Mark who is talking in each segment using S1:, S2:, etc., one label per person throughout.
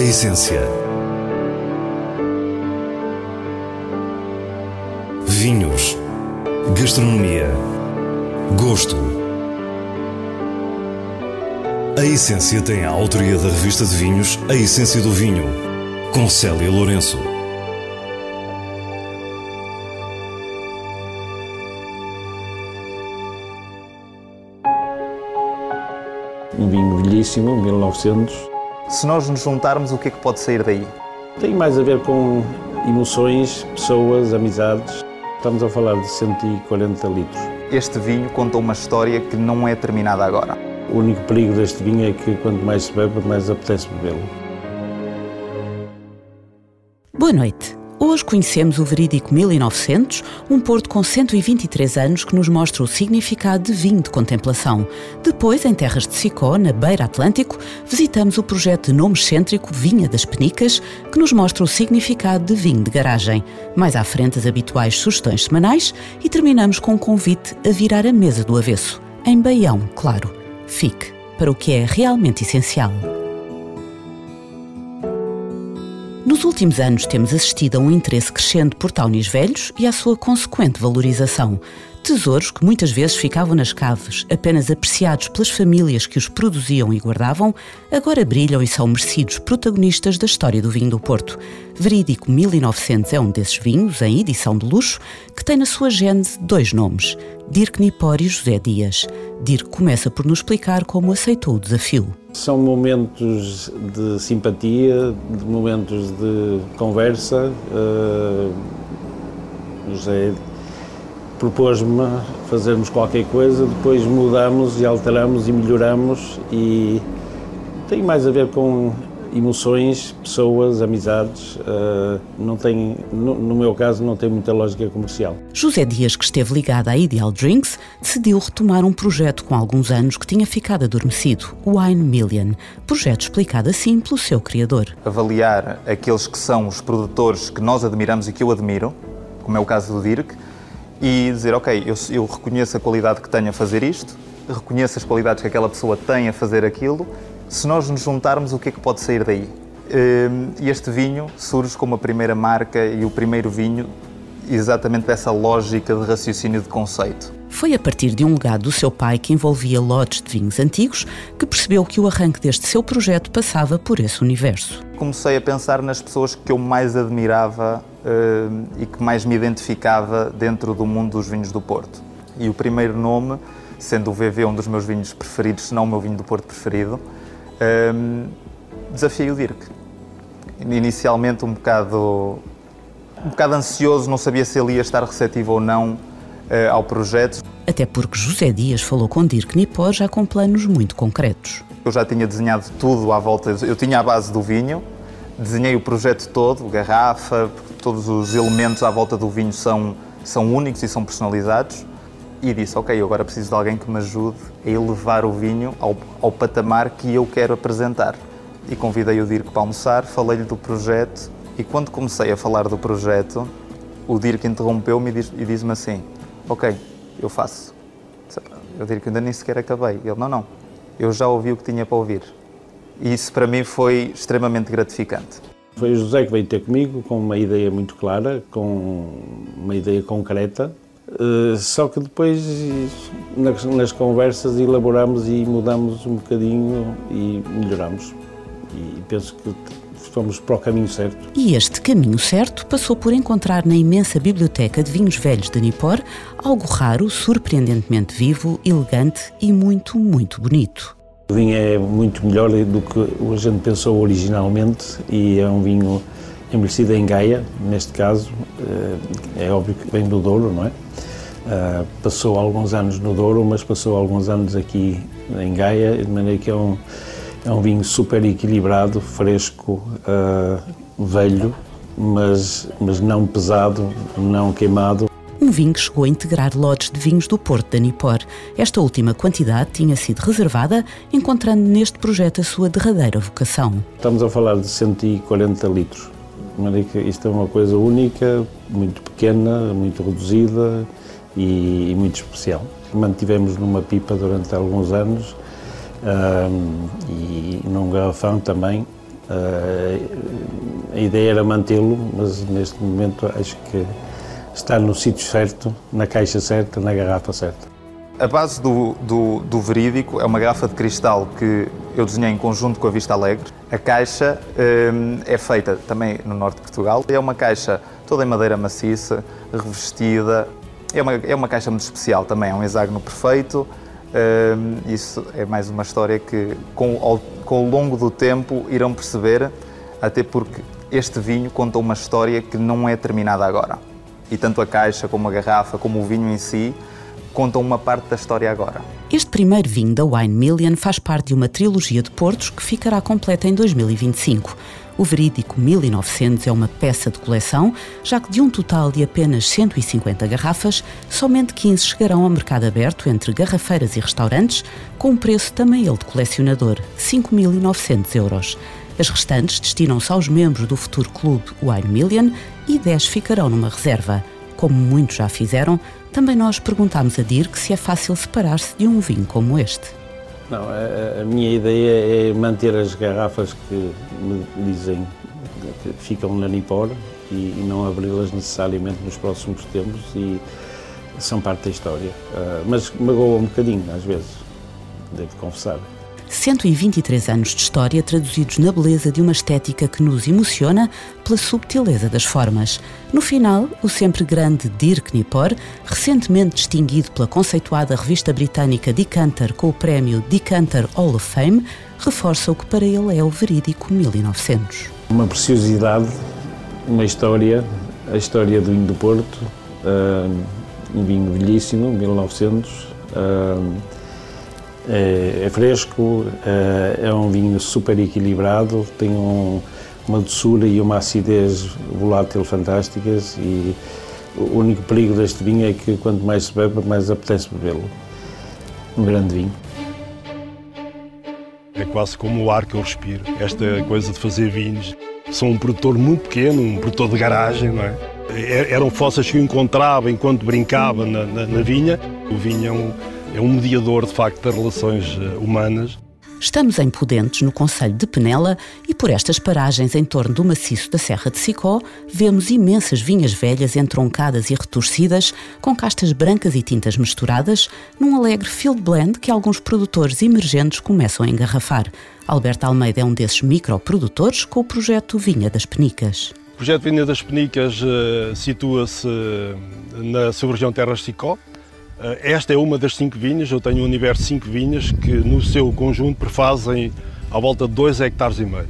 S1: A essência. Vinhos. Gastronomia. Gosto. A essência tem a autoria da revista de vinhos A Essência do Vinho, com Célia Lourenço.
S2: Um vinho velhíssimo, 1900.
S3: Se nós nos juntarmos, o que é que pode sair daí?
S2: Tem mais a ver com emoções, pessoas, amizades. Estamos a falar de 140 litros.
S3: Este vinho conta uma história que não é terminada agora.
S2: O único perigo deste vinho é que quanto mais se bebe, mais apetece bebê-lo.
S4: Boa noite. Hoje conhecemos o verídico 1900, um porto com 123 anos que nos mostra o significado de vinho de contemplação. Depois, em terras de Sicó, na beira Atlântico, visitamos o projeto de nome excêntrico Vinha das Penicas, que nos mostra o significado de vinho de garagem. Mais à frente, as habituais sugestões semanais e terminamos com um convite a virar a mesa do avesso. Em Baião, claro. Fique para o que é realmente essencial. Nos últimos anos temos assistido a um interesse crescente por taunis velhos e à sua consequente valorização. Tesouros que muitas vezes ficavam nas caves, apenas apreciados pelas famílias que os produziam e guardavam, agora brilham e são merecidos protagonistas da história do vinho do Porto. Verídico 1900 é um desses vinhos, em edição de luxo, que tem na sua gênese dois nomes, Dirk Nipor e José Dias. Dirk começa por nos explicar como aceitou o desafio.
S2: São momentos de simpatia, de momentos de conversa. Uh, José propôs-me fazermos qualquer coisa, depois mudamos e alteramos e melhoramos e tem mais a ver com emoções, pessoas, amizades, uh, não tem, no, no, meu caso, não tem muita lógica comercial.
S4: José Dias, que esteve ligado à Ideal Drinks, decidiu retomar um projeto com alguns anos que tinha ficado adormecido, o Wine Million, projeto explicado assim pelo seu criador.
S3: Avaliar aqueles que são os produtores que nós admiramos e que eu admiro, como é o caso do Dirk, e dizer, ok, eu, eu reconheço a qualidade que tenho a fazer isto, reconheço as qualidades que aquela pessoa tem a fazer aquilo se nós nos juntarmos, o que é que pode sair daí? Hum, este vinho surge como a primeira marca e o primeiro vinho exatamente dessa lógica de raciocínio de conceito.
S4: Foi a partir de um legado do seu pai que envolvia lotes de vinhos antigos que percebeu que o arranque deste seu projeto passava por esse universo.
S3: Comecei a pensar nas pessoas que eu mais admirava uh, e que mais me identificava dentro do mundo dos vinhos do Porto. E o primeiro nome, sendo o VV um dos meus vinhos preferidos, se não o meu vinho do Porto preferido, um, desafiei o Dirk. Inicialmente um bocado, um bocado ansioso, não sabia se ele ia estar receptivo ou não ao projeto.
S4: Até porque José Dias falou com Dirk Nipor já com planos muito concretos.
S3: Eu já tinha desenhado tudo à volta, eu tinha a base do vinho, desenhei o projeto todo, garrafa, todos os elementos à volta do vinho são, são únicos e são personalizados e disse: Ok, eu agora preciso de alguém que me ajude a elevar o vinho ao, ao patamar que eu quero apresentar. E convidei o Dirk para almoçar, falei-lhe do projeto e quando comecei a falar do projeto, o Dirk interrompeu-me e disse-me assim: Ok, eu faço. Eu Dirk, ainda nem sequer acabei. Ele: Não, não, eu já ouvi o que tinha para ouvir. E isso para mim foi extremamente gratificante.
S2: Foi o José que veio ter comigo com uma ideia muito clara, com uma ideia concreta Uh, só que depois, nas, conversas, elaboramos e mudamos um bocadinho e melhoramos. E penso que fomos para o caminho certo.
S4: E este caminho certo passou por encontrar na imensa biblioteca de vinhos velhos de Nipor algo raro, surpreendentemente vivo, elegante e muito, muito bonito.
S2: O vinho é muito melhor do que a gente pensou originalmente e é um vinho envelhecida em Gaia, neste caso, eh, é óbvio que vem do Douro, não é? Uh, passou alguns anos no Douro, mas passou alguns anos aqui em Gaia, de maneira que é um, é um vinho super equilibrado, fresco, uh, velho, mas, mas não pesado, não queimado.
S4: Um vinho que chegou a integrar lotes de vinhos do Porto de Nipor. Esta última quantidade tinha sido reservada, encontrando neste projeto a sua derradeira vocação.
S2: Estamos a falar de 140 litros isto é uma coisa única, muito pequena, muito reduzida e, e muito especial. Mantivemos numa pipa durante alguns anos e num garrafão também, Uh, a ideia era mantê-lo, mas neste momento acho que está no sítio certo, na caixa certa, na garrafa certa.
S3: A base do, do, do, verídico é uma garrafa de cristal que eu desenhei em conjunto com a Vista Alegre. A caixa um, é feita também no norte de Portugal. É uma caixa toda em madeira maciça, revestida. É uma, é uma caixa muito especial também, é um hexágono perfeito. Isso é mais uma história que, com, ao, com o longo do tempo, irão perceber, até porque este vinho conta uma história que não é terminada agora. E tanto a caixa, como a garrafa, como o vinho em si, contam uma parte da história agora.
S4: Este primeiro vinho da Wine Million faz parte de uma trilogia de portos que ficará completa em 2025. O verídico 1900 é uma peça de coleção, já que de um total de apenas 150 garrafas, somente 15 chegarão ao mercado aberto entre garrafeiras e restaurantes, com um preço também ele de colecionador, 5.900 euros. As restantes destinam-se aos membros do futuro clube Wine Million e 10 ficarão numa reserva. Como muitos já fizeram, também nós perguntámos a Dirk se é fácil separar-se de um vinho como este.
S2: Não, a, a, minha ideia é manter as garrafas que me dizem que ficam na Nipor e, e não abri-las necessariamente nos próximos tempos e são parte da história. Uh, mas magoa um bocadinho, às vezes, devo confessar.
S4: 123 anos de história traduzidos na beleza de uma estética que nos emociona pela subtileza das formas. No final, o sempre grande Dirk Nippor, recentemente distinguido pela conceituada revista britânica Decanter com o prémio Decanter Hall of Fame, reforça o que para ele é o verídico 1900.
S2: Uma preciosidade, uma história, a história do vinho do Porto, uh, um vinho belíssimo, 1900. Uh, é, é fresco, é, é, um vinho super equilibrado, tem um, uma doçura e uma acidez volátil fantásticas e o único perigo deste vinho é que quanto mais se bebe, mais apetece bebê-lo. Um grande vinho.
S5: É quase como o ar que eu respiro, esta coisa de fazer vinhos. Sou um produtor muito pequeno, um produtor de garagem, não é? é eram fossas que eu encontrava enquanto brincava na, na, na vinha. O vinho é um, é um mediador, de facto, das relações eh, humanas.
S4: Estamos em Pudentes, no Conselho de Penela, e por estas paragens em torno do maciço da Serra de Sicó, vemos imensas vinhas velhas entroncadas e retorcidas, com castas brancas e tintas misturadas, num alegre field blend que alguns produtores emergentes começam a engarrafar. Alberto Almeida é um desses microprodutores com o projeto Vinha das Penicas.
S5: O projeto Vinha das Penicas uh, situa-se na sub-região Terras de Sicó, eh, esta é uma das cinco vinhas, eu tenho um universo de cinco vinhas que no seu conjunto prefazem à volta de 2 hectares e meio.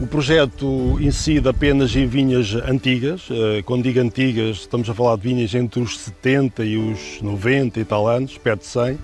S5: O projeto incide apenas em vinhas antigas, eh, quando digo antigas estamos a falar de vinhas entre os 70 e os 90 e tal anos, perto de 100,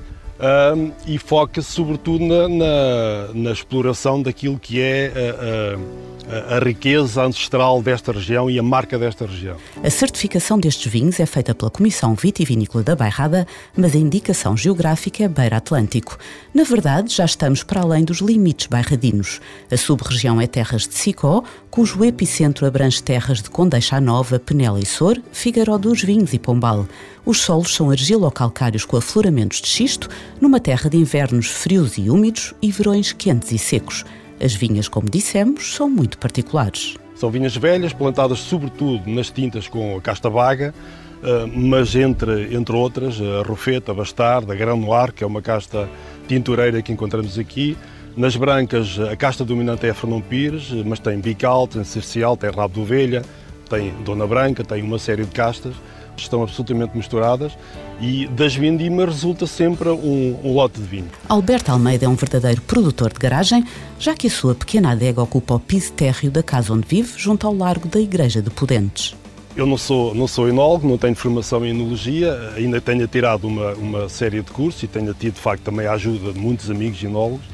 S5: e foca-se sobretudo na, na, na, exploração daquilo que é a, a a, riqueza ancestral desta região e a marca desta região.
S4: A certificação destes vinhos é feita pela Comissão Vitivinícola da Bairrada, mas a indicação geográfica é Beira Atlântico. Na verdade, já estamos para além dos limites bairradinos. A sub-região é Terras de Sicó, cujo epicentro abrange terras de Condeixa Nova, Penela e Sor, Figueiró dos Vinhos e Pombal. Os solos são argilo-calcários com afloramentos de xisto, numa terra de invernos frios e úmidos e verões quentes e secos. As vinhas, como dissemos, são muito particulares.
S5: São vinhas velhas, plantadas sobretudo nas tintas com a casta vaga, eh, mas entre, entre outras, a rofeta, a bastarda, a granular, que é uma casta tintureira que encontramos aqui. Nas brancas, a casta dominante é a Fernão Pires, mas tem bical, tem cercial, tem rabo de ovelha, tem dona branca, tem uma série de castas estão absolutamente misturadas e das vindimas resulta sempre um, um, lote de vinho.
S4: Alberto Almeida é um verdadeiro produtor de garagem, já que a sua pequena adega ocupa o piso térreo da casa onde vive, junto ao largo da Igreja de Pudentes.
S5: Eu não sou, não sou enólogo, não tenho formação em enologia, ainda tenho tirado uma, uma série de cursos e tenho tido, de facto, também a ajuda de muitos amigos enólogos,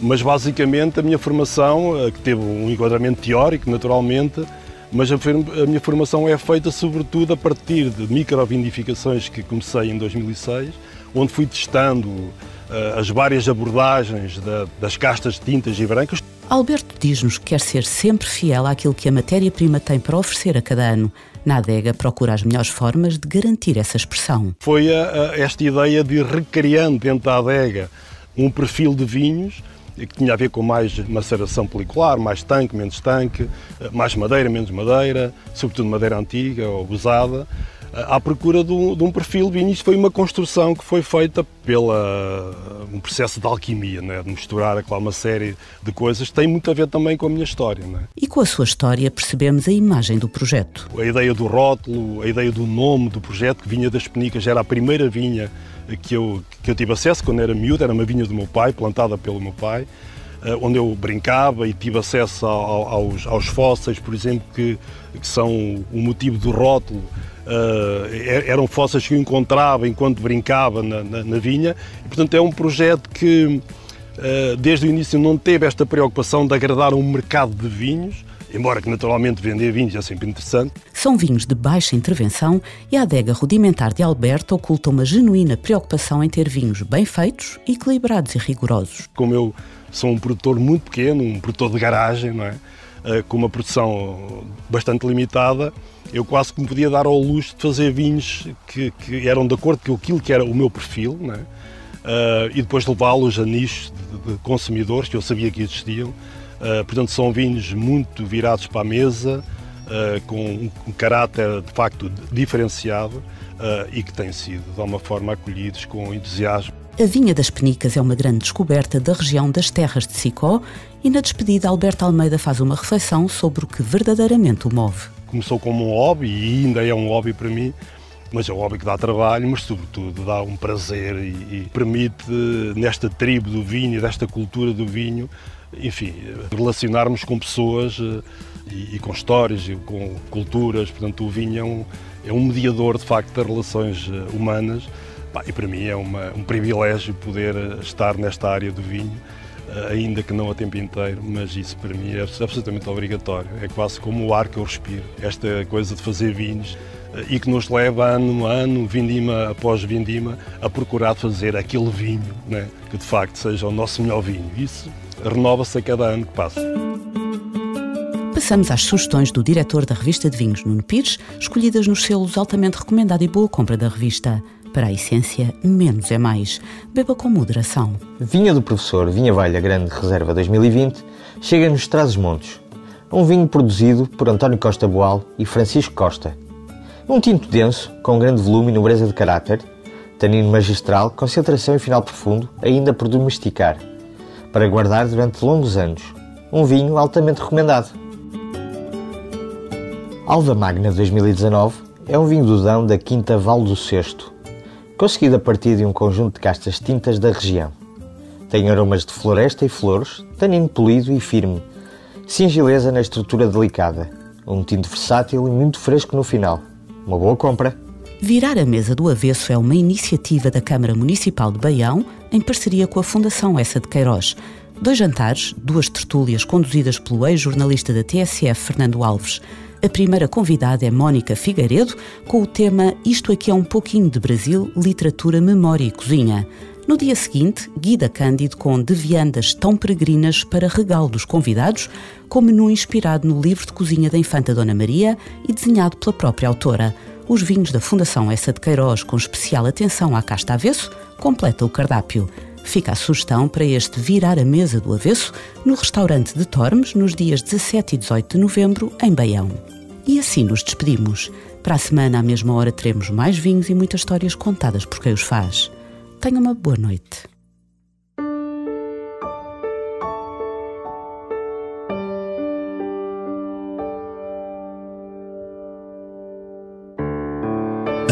S5: mas basicamente a minha formação, eh, que teve um enquadramento teórico, naturalmente, mas a, a, minha formação é feita sobretudo a partir de microvindificações que comecei em 2006, onde fui testando uh, as várias abordagens da, das castas de tintas e brancas.
S4: Alberto diz-nos que quer ser sempre fiel àquilo que a matéria-prima tem para oferecer a cada ano. Na adega procura as melhores formas de garantir essa expressão.
S5: Foi a, a, esta ideia de recriando dentro da adega um perfil de vinhos que tinha a ver com mais maceração policular, mais tanque, menos tanque, mais madeira, menos madeira, sobretudo madeira antiga ou usada à procura de um, de um perfil vinho. Isso foi uma construção que foi feita pela um processo de alquimia, né? de misturar aquela uma série de coisas que tem muito a ver também com a minha história. Né?
S4: E com a sua história percebemos a imagem do projeto.
S5: A ideia do rótulo, a ideia do nome do projeto, que vinha das Penicas, era a primeira vinha que eu, que eu tive acesso quando era miúdo, era uma vinha do meu pai, plantada pelo meu pai onde eu brincava e tive acesso aos, aos fósseis, por exemplo, que, que são o motivo do rótulo Uh, eram fossas que eu encontrava enquanto brincava na, na, na vinha. E, portanto, é um projeto que, uh, desde o início, não teve esta preocupação de agradar um mercado de vinhos, embora que naturalmente vender vinhos é sempre interessante.
S4: São vinhos de baixa intervenção e a adega rudimentar de Alberto oculta uma genuína preocupação em ter vinhos bem feitos, equilibrados e rigorosos.
S5: Como eu sou um produtor muito pequeno, um produtor de garagem, não é? Uh, com uma produção bastante limitada, eu quase que me podia dar ao luxo de fazer vinhos que, que eram de acordo com aquilo que era o meu perfil, né? Uh, e depois levá-los a nichos de, de, consumidores que eu sabia que existiam. Uh, portanto, são vinhos muito virados para a mesa, uh, com um, um, caráter de facto diferenciado e que têm sido, de alguma forma, acolhidos com entusiasmo.
S4: A Vinha das Penicas é uma grande descoberta da região das terras de Sicó e na despedida Alberto Almeida faz uma reflexão sobre o que verdadeiramente o move
S5: começou como um hobby e ainda é um hobby para mim, mas é um hobby que dá trabalho, mas sobretudo dá um prazer e, e permite, nesta tribo do vinho, desta cultura do vinho, enfim, relacionarmos com pessoas eh, e, e, com histórias e com culturas. Portanto, o vinho é um, é um mediador, de facto, das relações eh, humanas. E para mim é uma, um privilégio poder eh, estar nesta área do vinho ainda que não a tempo inteiro, mas isso para mim é absolutamente obrigatório. É quase como o ar que eu respiro. Esta coisa de fazer vinhos e que nos leva ano a ano, vindima após vindima, a procurar fazer aquele vinho né, que de facto seja o nosso melhor vinho. Isso renova-se a cada ano que passa.
S4: Passamos às sugestões do diretor da revista de vinhos, Nuno Pires, escolhidas nos selos altamente recomendado e boa compra da revista. Para a essência, menos é mais. Beba com moderação.
S6: Vinha do Professor Vinha Velha Grande Reserva 2020 chega-nos Traz-os-Montes. Um vinho produzido por António Costa Boal e Francisco Costa. Um tinto denso, com grande volume e nobreza de caráter, tanino magistral, concentração e final profundo, ainda por domesticar, para guardar durante longos anos. Um vinho altamente recomendado. Alva Magna 2019 é um vinho do Dão da Quinta Val do Cesto, conseguido a partir de um conjunto de castas tintas da região. Tem aromas de floresta e flores, tanino polido e firme, singileza na estrutura delicada, um tinto versátil e muito fresco no final. Uma boa compra!
S4: Virar a Mesa do Avesso é uma iniciativa da Câmara Municipal de Baião em parceria com a Fundação Essa de Queiroz. Dois jantares, duas tertúlias conduzidas pelo ex-jornalista da TSF, Fernando Alves. A primeira convidada é Mónica Figueiredo, com o tema Isto aqui é um pouquinho de Brasil, literatura, memória e cozinha. No dia seguinte, Guida Cândido com deviandas tão peregrinas para regalo dos convidados, com menu inspirado no livro de cozinha da Infanta Dona Maria e desenhado pela própria autora. Os vinhos da Fundação Essa de Queiroz, com especial atenção à casta avesso, completa o cardápio. Fica a sugestão para este virar a mesa do avesso no restaurante de Tormes nos dias 17 e 18 de novembro, em Baião. E assim nos despedimos. Para a semana, à mesma hora, teremos mais vinhos e muitas histórias contadas por quem os faz. Tenha uma boa noite.